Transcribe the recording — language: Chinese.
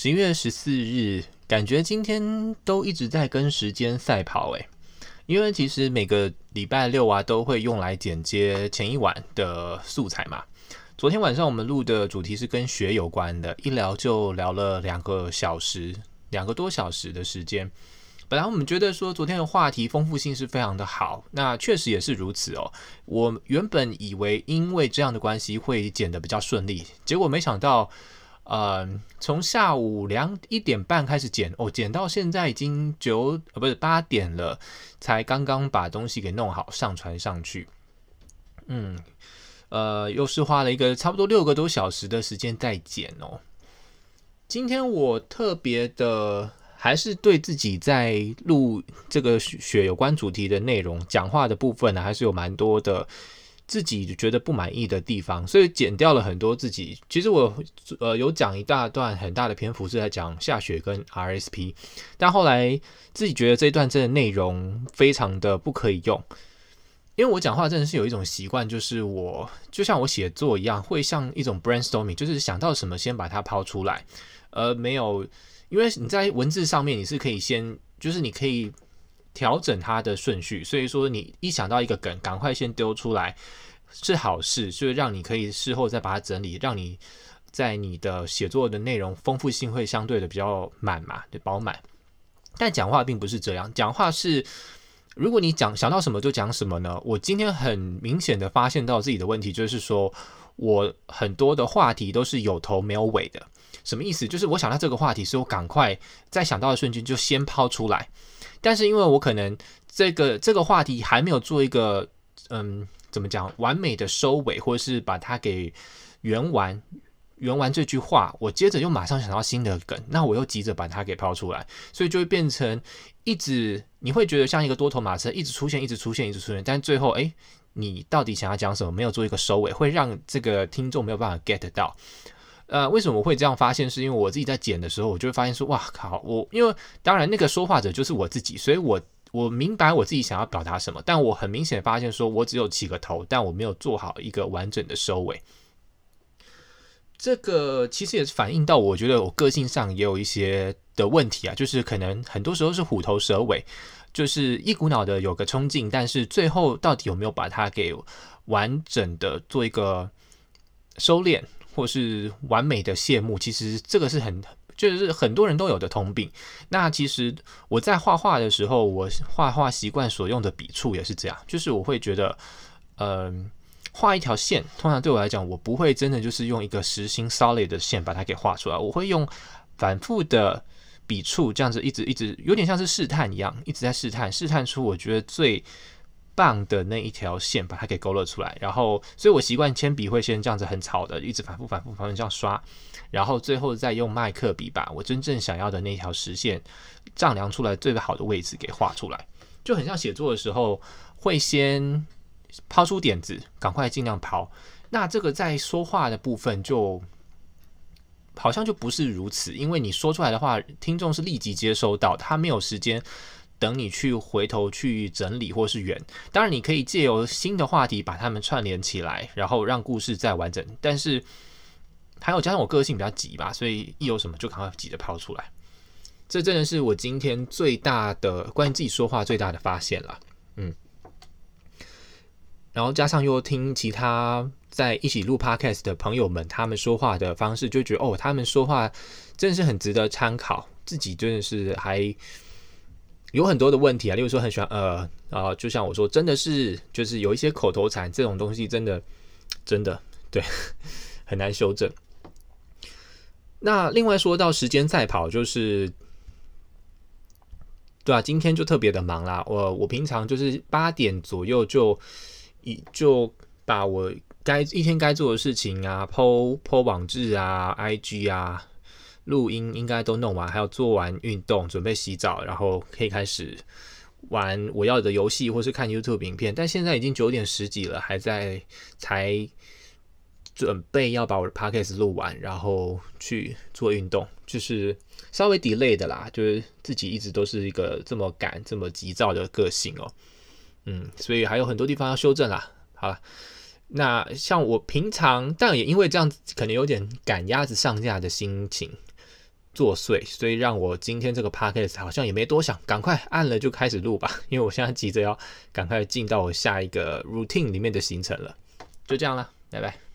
十一月十四日，感觉今天都一直在跟时间赛跑诶，因为其实每个礼拜六啊都会用来剪接前一晚的素材嘛。昨天晚上我们录的主题是跟雪有关的，一聊就聊了两个小时，两个多小时的时间。本来我们觉得说昨天的话题丰富性是非常的好，那确实也是如此哦。我原本以为因为这样的关系会剪得比较顺利，结果没想到。呃，从下午两一点半开始剪，哦，剪到现在已经九呃不是八点了，才刚刚把东西给弄好上传上去。嗯，呃，又是花了一个差不多六个多小时的时间在剪哦。今天我特别的还是对自己在录这个雪有关主题的内容讲话的部分呢，还是有蛮多的。自己觉得不满意的地方，所以剪掉了很多自己。其实我呃有讲一大段很大的篇幅是在讲下雪跟 RSP，但后来自己觉得这一段真的内容非常的不可以用，因为我讲话真的是有一种习惯，就是我就像我写作一样，会像一种 brainstorming，就是想到什么先把它抛出来，而没有，因为你在文字上面你是可以先，就是你可以。调整它的顺序，所以说你一想到一个梗，赶快先丢出来是好事，就是让你可以事后再把它整理，让你在你的写作的内容丰富性会相对的比较满嘛，对，饱满。但讲话并不是这样，讲话是如果你讲想到什么就讲什么呢？我今天很明显的发现到自己的问题，就是说我很多的话题都是有头没有尾的。什么意思？就是我想到这个话题，是我赶快在想到的瞬间就先抛出来。但是因为我可能这个这个话题还没有做一个嗯，怎么讲完美的收尾，或者是把它给圆完圆完这句话，我接着又马上想到新的梗，那我又急着把它给抛出来，所以就会变成一直你会觉得像一个多头马车，一直出现，一直出现，一直出现，但最后哎，你到底想要讲什么？没有做一个收尾，会让这个听众没有办法 get 到。呃，为什么会这样发现？是因为我自己在剪的时候，我就会发现说，哇靠！我因为当然那个说话者就是我自己，所以我我明白我自己想要表达什么，但我很明显发现说，我只有起个头，但我没有做好一个完整的收尾。这个其实也是反映到我觉得我个性上也有一些的问题啊，就是可能很多时候是虎头蛇尾，就是一股脑的有个冲劲，但是最后到底有没有把它给完整的做一个收敛？或是完美的谢幕，其实这个是很，就是很多人都有的通病。那其实我在画画的时候，我画画习惯所用的笔触也是这样，就是我会觉得，嗯，画一条线，通常对我来讲，我不会真的就是用一个实心 solid 的线把它给画出来，我会用反复的笔触，这样子一直一直，有点像是试探一样，一直在试探，试探出我觉得最。棒的那一条线，把它给勾勒出来，然后，所以我习惯铅笔会先这样子很草的，一直反复反复反复这样刷，然后最后再用麦克笔把我真正想要的那条实线丈量出来最好的位置给画出来，就很像写作的时候会先抛出点子，赶快尽量抛。那这个在说话的部分就好像就不是如此，因为你说出来的话，听众是立即接收到，他没有时间。等你去回头去整理或是圆，当然你可以借由新的话题把它们串联起来，然后让故事再完整。但是还有加上我个性比较急吧，所以一有什么就赶快急着抛出来。这真的是我今天最大的关于自己说话最大的发现了。嗯，然后加上又听其他在一起录 podcast 的朋友们他们说话的方式，就觉得哦，他们说话真的是很值得参考。自己真的是还。有很多的问题啊，例如说很喜欢呃啊，就像我说，真的是就是有一些口头禅这种东西，真的真的对 很难修正。那另外说到时间赛跑，就是对啊，今天就特别的忙啦。我我平常就是八点左右就一就把我该一天该做的事情啊，po po 网志啊，IG 啊。录音应该都弄完，还要做完运动，准备洗澡，然后可以开始玩我要的游戏，或是看 YouTube 影片。但现在已经九点十几了，还在才准备要把我的 Podcast 录完，然后去做运动，就是稍微 delay 的啦。就是自己一直都是一个这么赶、这么急躁的个性哦。嗯，所以还有很多地方要修正啦。好了，那像我平常，但也因为这样子，可能有点赶鸭子上架的心情。作祟，所以让我今天这个 p a c k a g e 好像也没多想，赶快按了就开始录吧，因为我现在急着要赶快进到我下一个 routine 里面的行程了。就这样了，拜拜。